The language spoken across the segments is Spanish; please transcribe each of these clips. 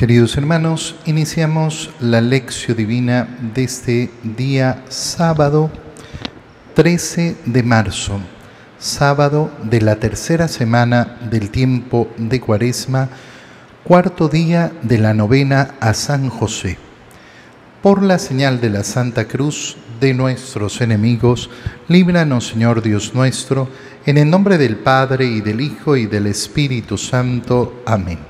Queridos hermanos, iniciamos la lección divina de este día sábado 13 de marzo, sábado de la tercera semana del tiempo de Cuaresma, cuarto día de la novena a San José. Por la señal de la Santa Cruz de nuestros enemigos, líbranos Señor Dios nuestro, en el nombre del Padre y del Hijo y del Espíritu Santo. Amén.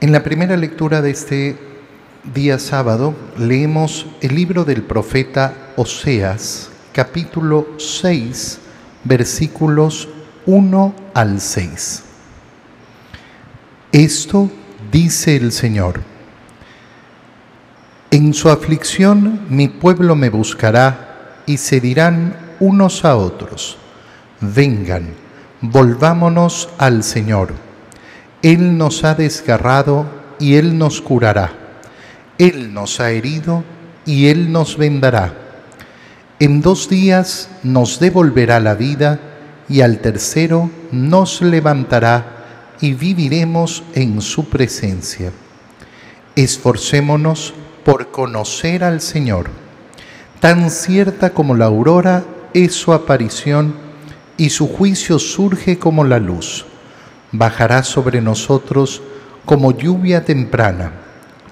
En la primera lectura de este día sábado leemos el libro del profeta Oseas, capítulo 6, versículos 1 al 6. Esto dice el Señor. En su aflicción mi pueblo me buscará y se dirán unos a otros, vengan, volvámonos al Señor él nos ha desgarrado y Él nos curará. Él nos ha herido y Él nos vendará. En dos días nos devolverá la vida y al tercero nos levantará y viviremos en su presencia. Esforcémonos por conocer al Señor. Tan cierta como la aurora es su aparición y su juicio surge como la luz bajará sobre nosotros como lluvia temprana,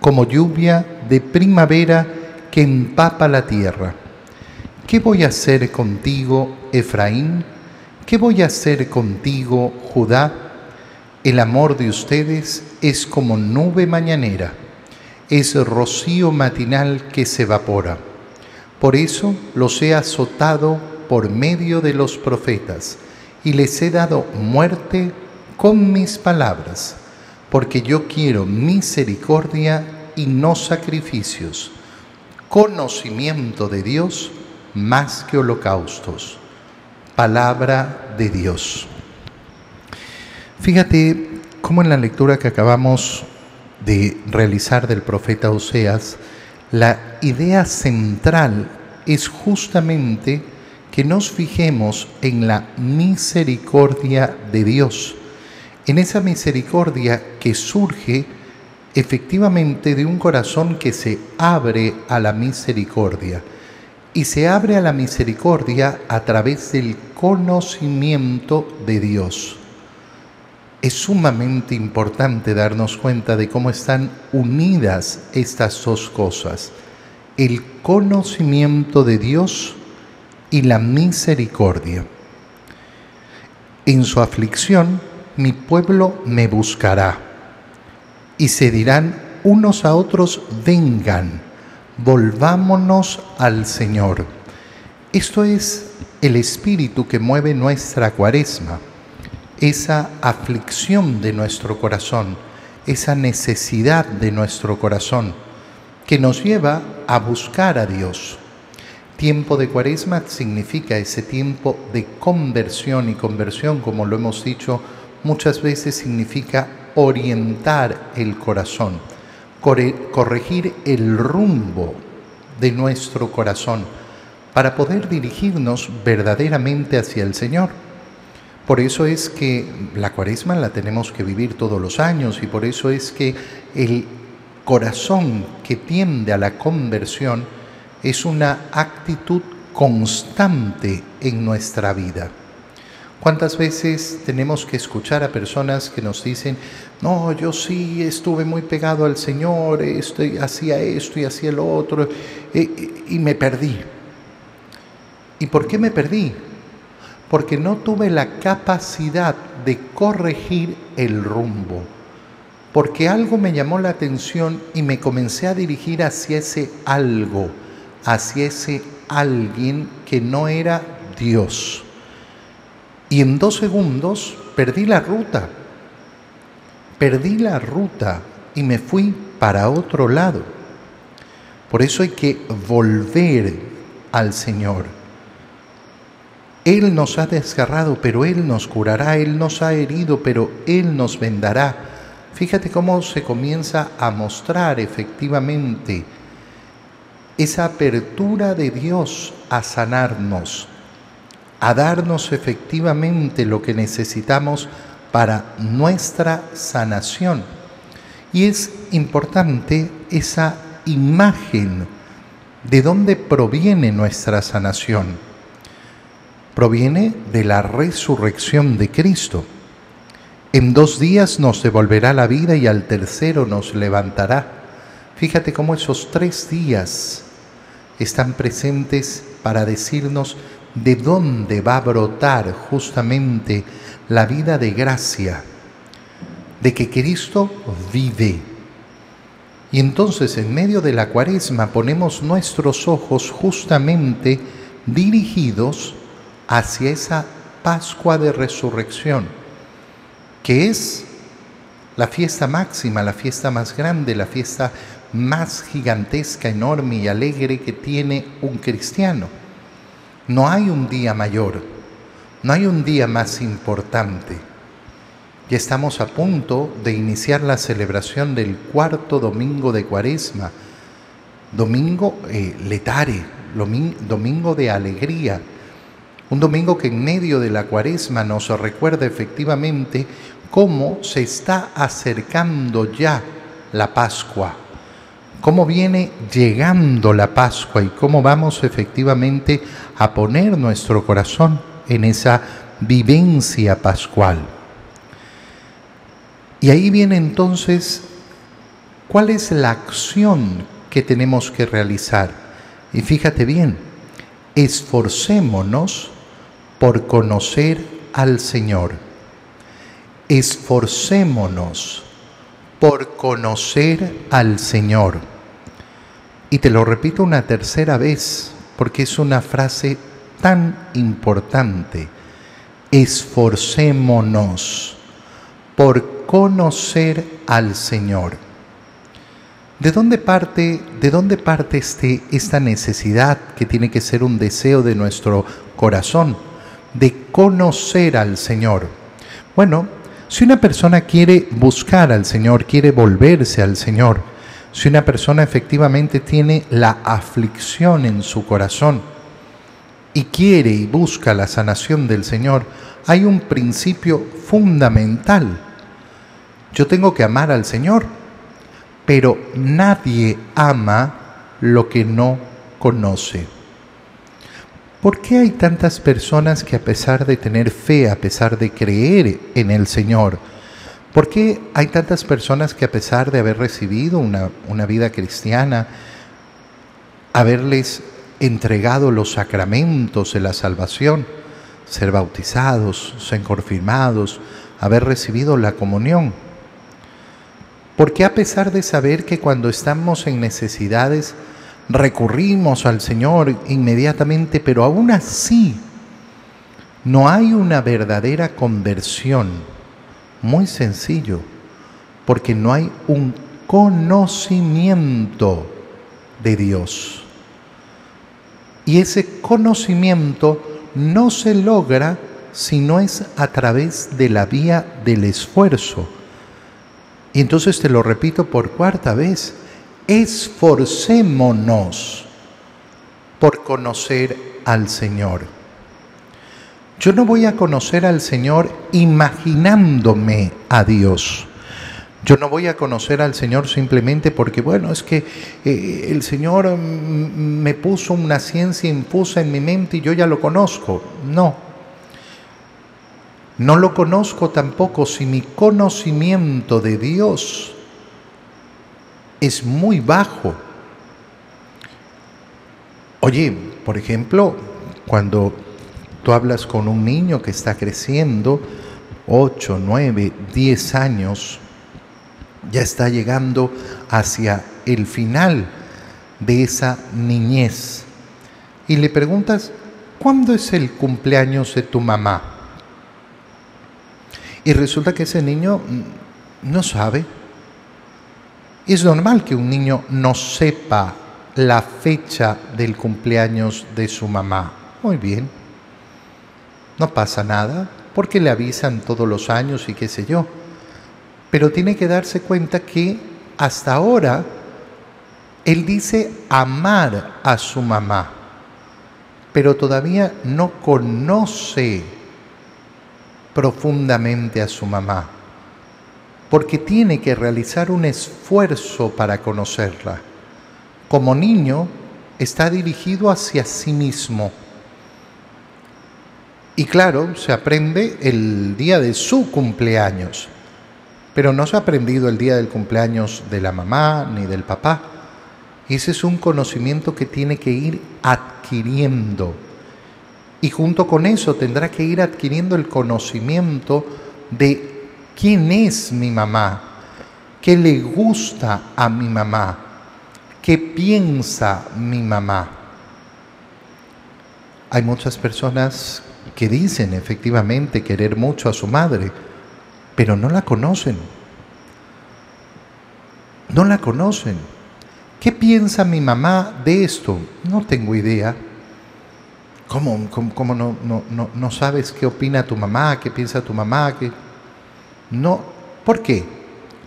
como lluvia de primavera que empapa la tierra. ¿Qué voy a hacer contigo, Efraín? ¿Qué voy a hacer contigo, Judá? El amor de ustedes es como nube mañanera, es rocío matinal que se evapora. Por eso los he azotado por medio de los profetas y les he dado muerte con mis palabras, porque yo quiero misericordia y no sacrificios, conocimiento de Dios más que holocaustos. Palabra de Dios. Fíjate cómo en la lectura que acabamos de realizar del profeta Oseas, la idea central es justamente que nos fijemos en la misericordia de Dios en esa misericordia que surge efectivamente de un corazón que se abre a la misericordia. Y se abre a la misericordia a través del conocimiento de Dios. Es sumamente importante darnos cuenta de cómo están unidas estas dos cosas, el conocimiento de Dios y la misericordia. En su aflicción, mi pueblo me buscará. Y se dirán unos a otros, vengan, volvámonos al Señor. Esto es el espíritu que mueve nuestra cuaresma, esa aflicción de nuestro corazón, esa necesidad de nuestro corazón, que nos lleva a buscar a Dios. Tiempo de cuaresma significa ese tiempo de conversión y conversión, como lo hemos dicho, muchas veces significa orientar el corazón, corregir el rumbo de nuestro corazón para poder dirigirnos verdaderamente hacia el Señor. Por eso es que la cuaresma la tenemos que vivir todos los años y por eso es que el corazón que tiende a la conversión es una actitud constante en nuestra vida. ¿Cuántas veces tenemos que escuchar a personas que nos dicen, no, yo sí estuve muy pegado al Señor, estoy, hacía esto y hacía lo otro, y me perdí? ¿Y por qué me perdí? Porque no tuve la capacidad de corregir el rumbo, porque algo me llamó la atención y me comencé a dirigir hacia ese algo, hacia ese alguien que no era Dios y en dos segundos perdí la ruta. Perdí la ruta y me fui para otro lado. Por eso hay que volver al Señor. Él nos ha desgarrado, pero Él nos curará. Él nos ha herido, pero Él nos vendará. Fíjate cómo se comienza a mostrar efectivamente esa apertura de Dios a sanarnos, a darnos efectivamente lo que necesitamos para nuestra sanación. Y es importante esa imagen de dónde proviene nuestra sanación. Proviene de la resurrección de Cristo. En dos días nos devolverá la vida y al tercero nos levantará. Fíjate cómo esos tres días están presentes para decirnos de dónde va a brotar justamente la vida de gracia, de que Cristo vive. Y entonces en medio de la cuaresma ponemos nuestros ojos justamente dirigidos hacia esa Pascua de Resurrección, que es la fiesta máxima, la fiesta más grande, la fiesta más gigantesca, enorme y alegre que tiene un cristiano. No hay un día mayor, no hay un día más importante. Ya estamos a punto de iniciar la celebración del cuarto domingo de Cuaresma, domingo eh, letare, domingo de alegría, un domingo que en medio de la Cuaresma nos recuerda efectivamente cómo se está acercando ya la Pascua cómo viene llegando la Pascua y cómo vamos efectivamente a poner nuestro corazón en esa vivencia pascual. Y ahí viene entonces, ¿cuál es la acción que tenemos que realizar? Y fíjate bien, esforcémonos por conocer al Señor. Esforcémonos por conocer al Señor. Y te lo repito una tercera vez, porque es una frase tan importante. Esforcémonos por conocer al Señor. ¿De dónde parte, de dónde parte este, esta necesidad que tiene que ser un deseo de nuestro corazón de conocer al Señor? Bueno, si una persona quiere buscar al Señor, quiere volverse al Señor, si una persona efectivamente tiene la aflicción en su corazón y quiere y busca la sanación del Señor, hay un principio fundamental. Yo tengo que amar al Señor, pero nadie ama lo que no conoce. ¿Por qué hay tantas personas que a pesar de tener fe, a pesar de creer en el Señor, por qué hay tantas personas que a pesar de haber recibido una, una vida cristiana, haberles entregado los sacramentos de la salvación, ser bautizados, ser confirmados, haber recibido la comunión. ¿Por qué a pesar de saber que cuando estamos en necesidades recurrimos al Señor inmediatamente, pero aún así no hay una verdadera conversión. Muy sencillo, porque no hay un conocimiento de Dios. Y ese conocimiento no se logra si no es a través de la vía del esfuerzo. Y entonces te lo repito por cuarta vez, esforcémonos por conocer al Señor. Yo no voy a conocer al Señor imaginándome a Dios. Yo no voy a conocer al Señor simplemente porque, bueno, es que eh, el Señor mm, me puso una ciencia infusa en mi mente y yo ya lo conozco. No. No lo conozco tampoco si mi conocimiento de Dios es muy bajo. Oye, por ejemplo, cuando tú hablas con un niño que está creciendo, 8, 9, 10 años, ya está llegando hacia el final de esa niñez. Y le preguntas, ¿cuándo es el cumpleaños de tu mamá? Y resulta que ese niño no sabe Es normal que un niño no sepa la fecha del cumpleaños de su mamá. Muy bien. No pasa nada, porque le avisan todos los años y qué sé yo. Pero tiene que darse cuenta que hasta ahora él dice amar a su mamá, pero todavía no conoce profundamente a su mamá, porque tiene que realizar un esfuerzo para conocerla. Como niño está dirigido hacia sí mismo. Y claro, se aprende el día de su cumpleaños, pero no se ha aprendido el día del cumpleaños de la mamá ni del papá ese es un conocimiento que tiene que ir adquiriendo. Y junto con eso tendrá que ir adquiriendo el conocimiento de quién es mi mamá, qué le gusta a mi mamá, qué piensa mi mamá. Hay muchas personas que dicen efectivamente querer mucho a su madre, pero no la conocen. No la conocen. ¿Qué piensa mi mamá de esto? No tengo idea. ¿Cómo, cómo, no, no, no, sabes qué opina tu mamá, qué piensa tu mamá? Qué... No, ¿por qué?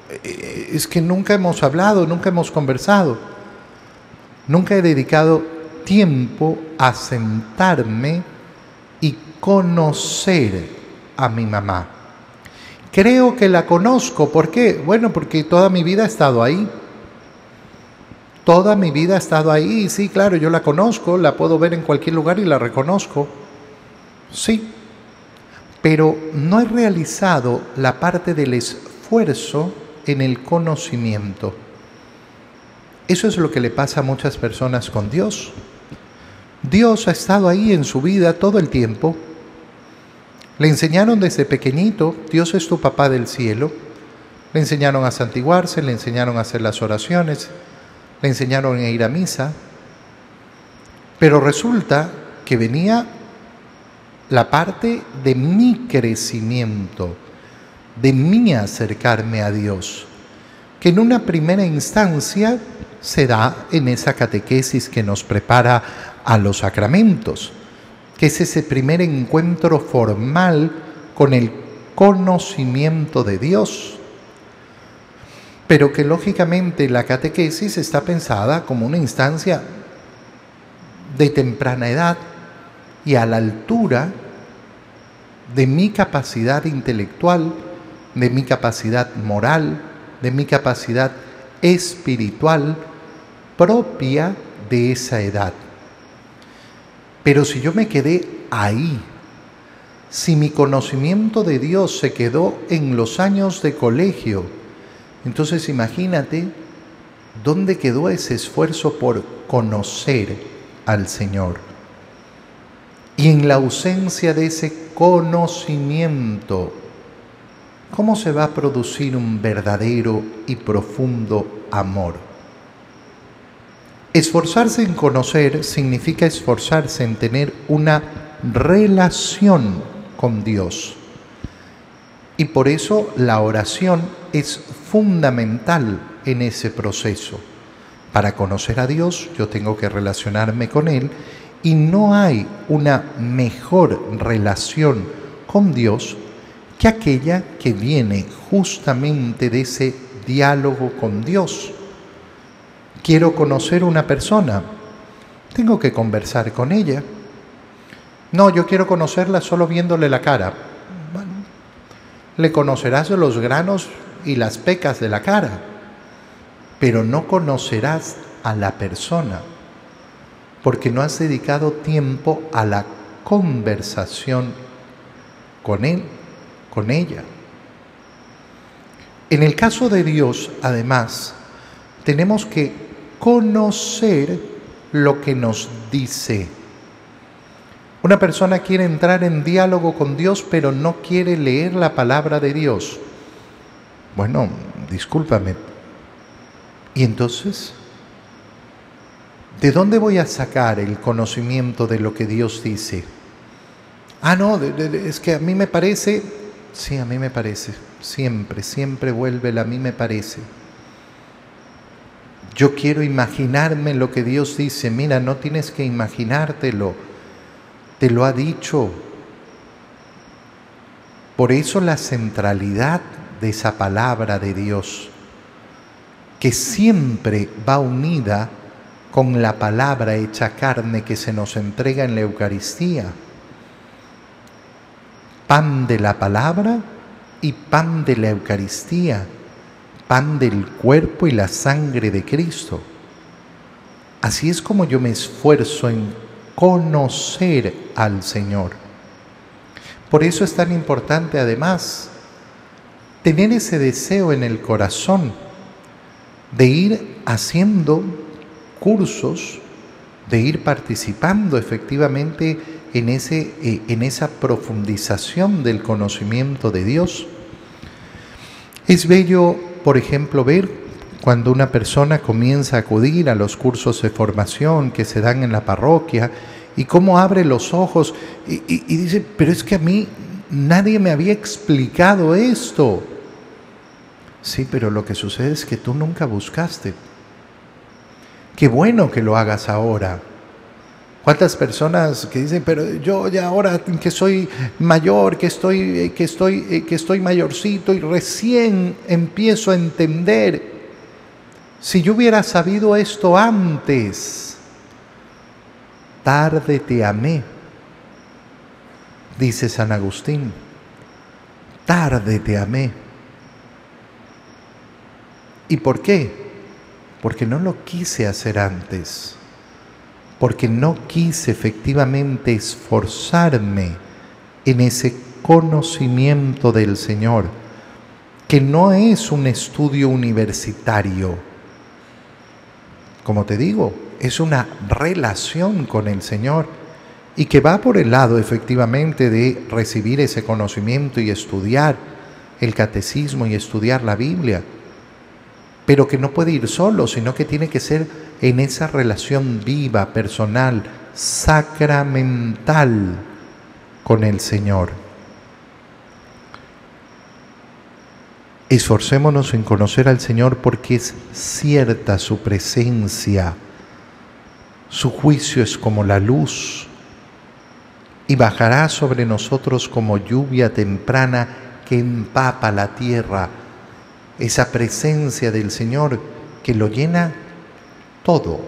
Eh, es que nunca hemos hablado, nunca hemos conversado. Nunca he dedicado tiempo a sentarme y conocer a mi mamá. Creo que la conozco. ¿Por qué? Bueno, porque toda mi vida he estado ahí. Toda mi vida ha estado ahí, sí, claro, yo la conozco, la puedo ver en cualquier lugar y la reconozco. Sí, pero no he realizado la parte del esfuerzo en el conocimiento. Eso es lo que le pasa a muchas personas con Dios. Dios ha estado ahí en su vida todo el tiempo. Le enseñaron desde pequeñito, Dios es tu papá del cielo. Le enseñaron a santiguarse, le enseñaron a hacer las oraciones, le enseñaron a ir a misa, pero resulta que venía la parte de mi crecimiento, de mi acercarme a Dios, que en una primera instancia se da en esa catequesis que nos prepara a los sacramentos, que es ese primer encuentro formal con el conocimiento de Dios. Pero que lógicamente la catequesis está pensada como una instancia de temprana edad y a la altura de mi capacidad intelectual, de mi capacidad moral, de mi capacidad espiritual propia de esa edad. Pero si yo me quedé ahí, si mi conocimiento de Dios se quedó en los años de colegio, entonces imagínate dónde quedó ese esfuerzo por conocer al Señor. Y en la ausencia de ese conocimiento, ¿cómo se va a producir un verdadero y profundo amor? Esforzarse en conocer significa esforzarse en tener una relación con Dios. Y por eso la oración es fundamental en ese proceso. Para conocer a Dios yo tengo que relacionarme con Él y no hay una mejor relación con Dios que aquella que viene justamente de ese diálogo con Dios. Quiero conocer una persona, tengo que conversar con ella. No, yo quiero conocerla solo viéndole la cara le conocerás los granos y las pecas de la cara, pero no conocerás a la persona, porque no has dedicado tiempo a la conversación con él, con ella. En el caso de Dios, además, tenemos que conocer lo que nos dice una persona quiere entrar en diálogo con Dios, pero no quiere leer la palabra de Dios. Bueno, discúlpame. ¿Y entonces? ¿De dónde voy a sacar el conocimiento de lo que Dios dice? Ah, no, es que a mí me parece, sí, a mí me parece, siempre, siempre vuelve el a mí me parece. Yo quiero imaginarme lo que Dios dice. Mira, no tienes que imaginártelo. Te lo ha dicho. Por eso la centralidad de esa palabra de Dios, que siempre va unida con la palabra hecha carne que se nos entrega en la Eucaristía. Pan de la palabra y pan de la Eucaristía, pan del cuerpo y la sangre de Cristo. Así es como yo me esfuerzo en conocer al Señor. Por eso es tan importante además tener ese deseo en el corazón de ir haciendo cursos, de ir participando efectivamente en, ese, eh, en esa profundización del conocimiento de Dios. Es bello, por ejemplo, ver cuando una persona comienza a acudir a los cursos de formación que se dan en la parroquia y cómo abre los ojos y, y dice, pero es que a mí nadie me había explicado esto. Sí, pero lo que sucede es que tú nunca buscaste. Qué bueno que lo hagas ahora. ¿Cuántas personas que dicen, pero yo ya ahora que soy mayor, que estoy, que estoy, que estoy mayorcito y recién empiezo a entender, si yo hubiera sabido esto antes, tarde te amé, dice San Agustín, tarde te amé. ¿Y por qué? Porque no lo quise hacer antes porque no quise efectivamente esforzarme en ese conocimiento del Señor, que no es un estudio universitario. Como te digo, es una relación con el Señor y que va por el lado efectivamente de recibir ese conocimiento y estudiar el catecismo y estudiar la Biblia, pero que no puede ir solo, sino que tiene que ser en esa relación viva, personal, sacramental con el Señor. Esforcémonos en conocer al Señor porque es cierta su presencia. Su juicio es como la luz y bajará sobre nosotros como lluvia temprana que empapa la tierra. Esa presencia del Señor que lo llena todo.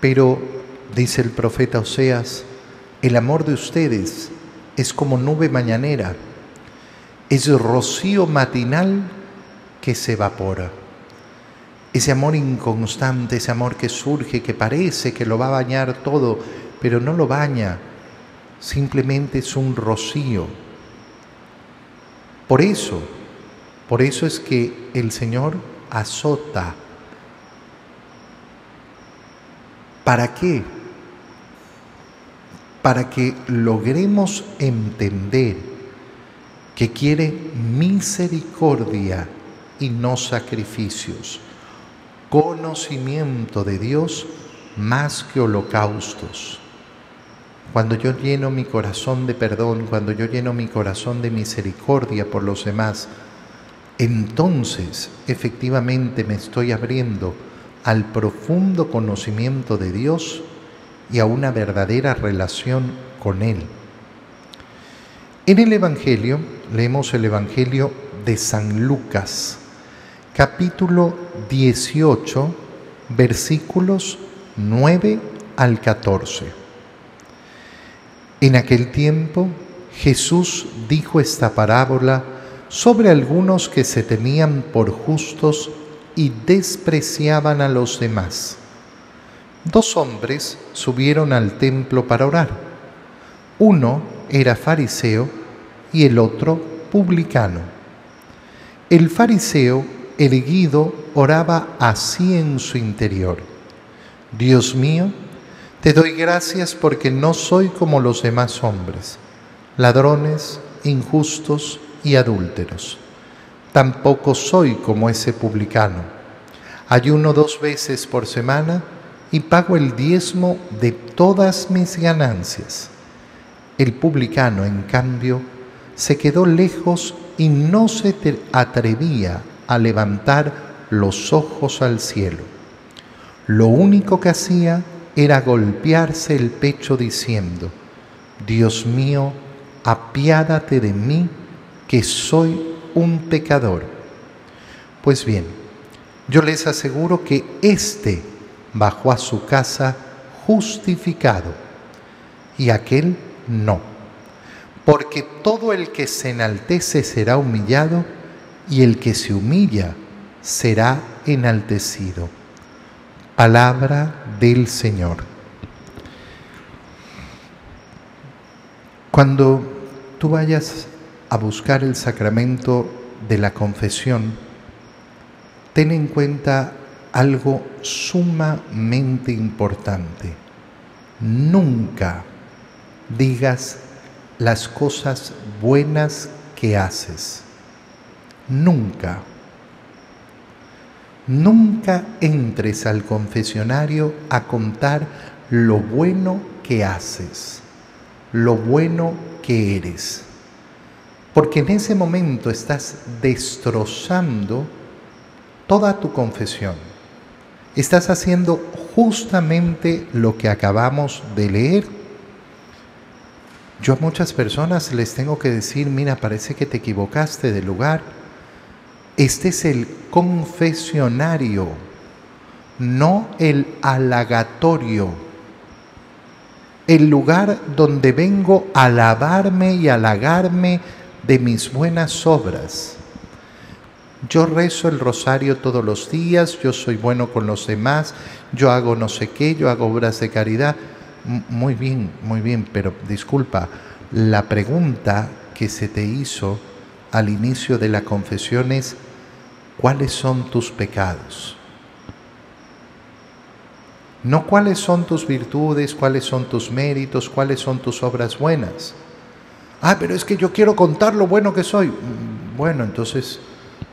Pero, dice el profeta Oseas, el amor de ustedes es como nube mañanera, es rocío matinal que se evapora. Ese amor inconstante, ese amor que surge, que parece que lo va a bañar todo, pero no lo baña, simplemente es un rocío. Por eso, por eso es que el Señor azota ¿Para qué? Para que logremos entender que quiere misericordia y no sacrificios, conocimiento de Dios más que holocaustos. Cuando yo lleno mi corazón de perdón, cuando yo lleno mi corazón de misericordia por los demás, entonces efectivamente me estoy abriendo al profundo conocimiento de Dios y a una verdadera relación con Él. En el Evangelio, leemos el Evangelio de San Lucas, capítulo 18, versículos 9 al 14. En aquel tiempo Jesús dijo esta parábola sobre algunos que se tenían por justos y despreciaban a los demás. Dos hombres subieron al templo para orar. Uno era fariseo y el otro publicano. El fariseo, erguido, oraba así en su interior. Dios mío, te doy gracias porque no soy como los demás hombres, ladrones, injustos y adúlteros Tampoco soy como ese publicano. Ayuno dos veces por semana y pago el diezmo de todas mis ganancias. El publicano, en cambio, se quedó lejos y no se atrevía a levantar los ojos al cielo. Lo único que hacía era golpearse el pecho diciendo, Dios mío, apiádate de mí, que soy un pecador. Pues bien, yo les aseguro que éste bajó a su casa justificado y aquel no. Porque todo el que se enaltece será humillado y el que se humilla será enaltecido. Palabra del Señor. Cuando tú vayas a buscar el sacramento de la confesión, ten en cuenta algo sumamente importante. Nunca digas las cosas buenas que haces. Nunca. Nunca entres al confesionario a contar lo bueno que haces, lo bueno que eres. Porque en ese momento estás destrozando toda tu confesión. Estás haciendo justamente lo que acabamos de leer. Yo a muchas personas les tengo que decir, mira, parece que te equivocaste de lugar. Este es el confesionario, no el halagatorio. El lugar donde vengo a alabarme y halagarme de mis buenas obras. Yo rezo el rosario todos los días, yo soy bueno con los demás, yo hago no sé qué, yo hago obras de caridad. Muy bien, muy bien, pero disculpa, la pregunta que se te hizo al inicio de la confesión es, ¿cuáles son tus pecados? No cuáles son tus virtudes, cuáles son tus méritos, cuáles son tus obras buenas. Ah, pero es que yo quiero contar lo bueno que soy. Bueno, entonces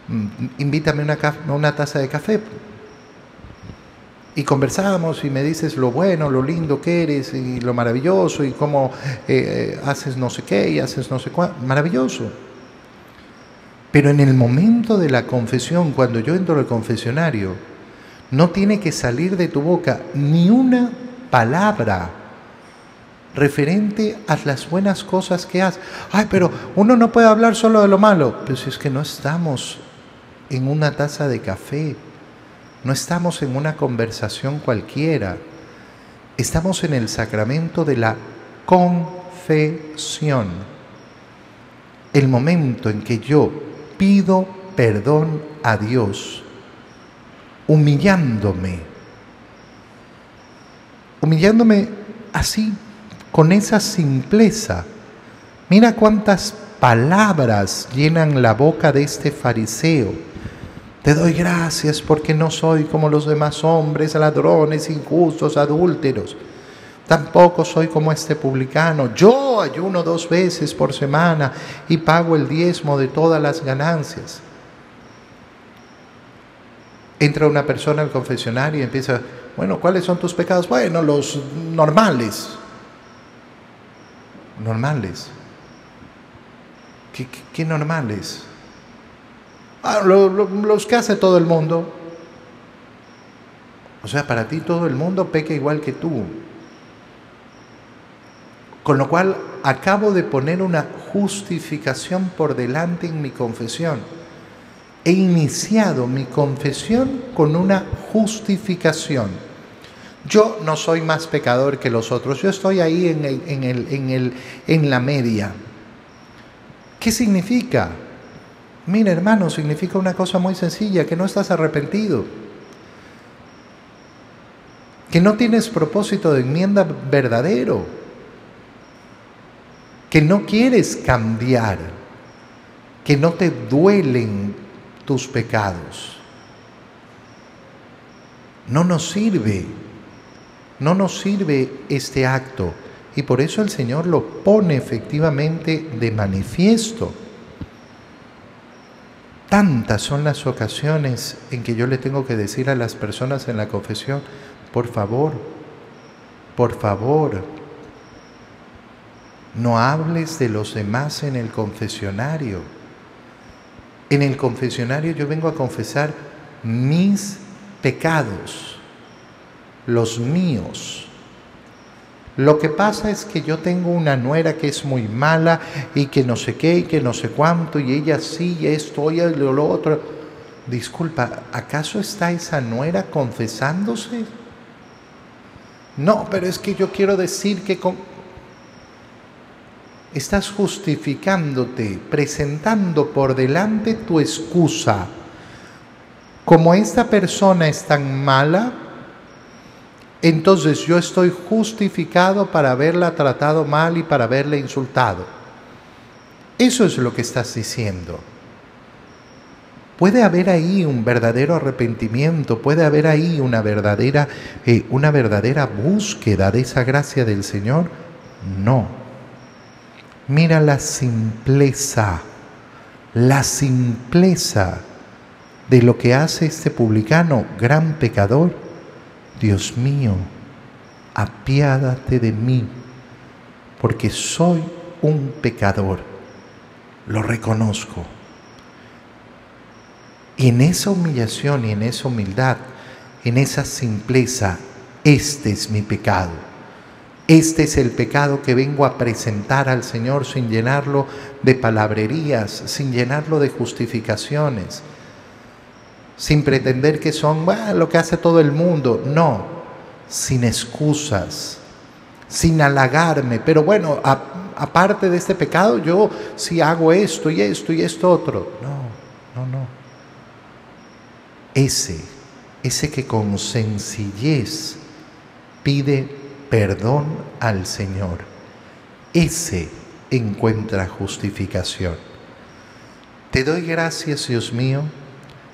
Mm, invítame una, una taza de café. Y conversamos y me dices lo bueno, lo lindo que eres y lo maravilloso y cómo eh, eh, haces no sé qué y haces no sé cuánto. Maravilloso. Pero en el momento de la confesión, cuando yo entro al confesionario, no tiene que salir de tu boca ni una palabra referente a las buenas cosas que haces. Ay, pero uno no puede hablar solo de lo malo. Pues es que no estamos en una taza de café, no estamos en una conversación cualquiera, estamos en el sacramento de la confesión, el momento en que yo pido perdón a Dios, humillándome, humillándome así, con esa simpleza. Mira cuántas palabras llenan la boca de este fariseo te doy gracias porque no soy como los demás hombres, ladrones, injustos, adúlteros. Tampoco soy como este publicano. Yo ayuno dos veces por semana y pago el diezmo de todas las ganancias. Entra una persona al confesionario y empieza, bueno, ¿cuáles son tus pecados? Bueno, los normales. Normales. ¿Qué, qué, qué normales? Ah, los que hace todo el mundo. O sea, para ti todo el mundo peca igual que tú. Con lo cual acabo de poner una justificación por delante en mi confesión. He iniciado mi confesión con una justificación. Yo no soy más pecador que los otros, yo estoy ahí en, en, el, en, el, en la media. ¿Qué significa? Mira, hermano, significa una cosa muy sencilla, que no estás arrepentido, que no tienes propósito de enmienda verdadero, que no quieres cambiar, que no te duelen tus pecados. No nos sirve, no nos sirve este acto y por eso el Señor lo pone efectivamente de manifiesto. Tantas son las ocasiones en que yo le tengo que decir a las personas en la confesión, por favor, por favor, no hables de los demás en el confesionario. En el confesionario yo vengo a confesar mis pecados, los míos. Lo que pasa es que yo tengo una nuera que es muy mala y que no sé qué y que no sé cuánto y ella sí, y esto y lo otro. Disculpa, ¿acaso está esa nuera confesándose? No, pero es que yo quiero decir que con... estás justificándote, presentando por delante tu excusa. Como esta persona es tan mala, entonces yo estoy justificado para haberla tratado mal y para haberla insultado. Eso es lo que estás diciendo. Puede haber ahí un verdadero arrepentimiento, puede haber ahí una verdadera, eh, una verdadera búsqueda de esa gracia del Señor. No. Mira la simpleza, la simpleza de lo que hace este publicano, gran pecador Dios mío, apiádate de mí, porque soy un pecador, lo reconozco. Y en esa humillación y en esa humildad, en esa simpleza, este es mi pecado. Este es el pecado que vengo a presentar al Señor sin llenarlo de palabrerías, sin llenarlo de justificaciones sin pretender que son lo que hace todo el mundo. No, sin excusas, sin halagarme. Pero bueno, aparte de este pecado, yo sí hago esto y esto y esto otro. No, no, no. Ese, ese que con sencillez pide perdón al Señor, ese encuentra justificación. Te doy gracias, Dios mío,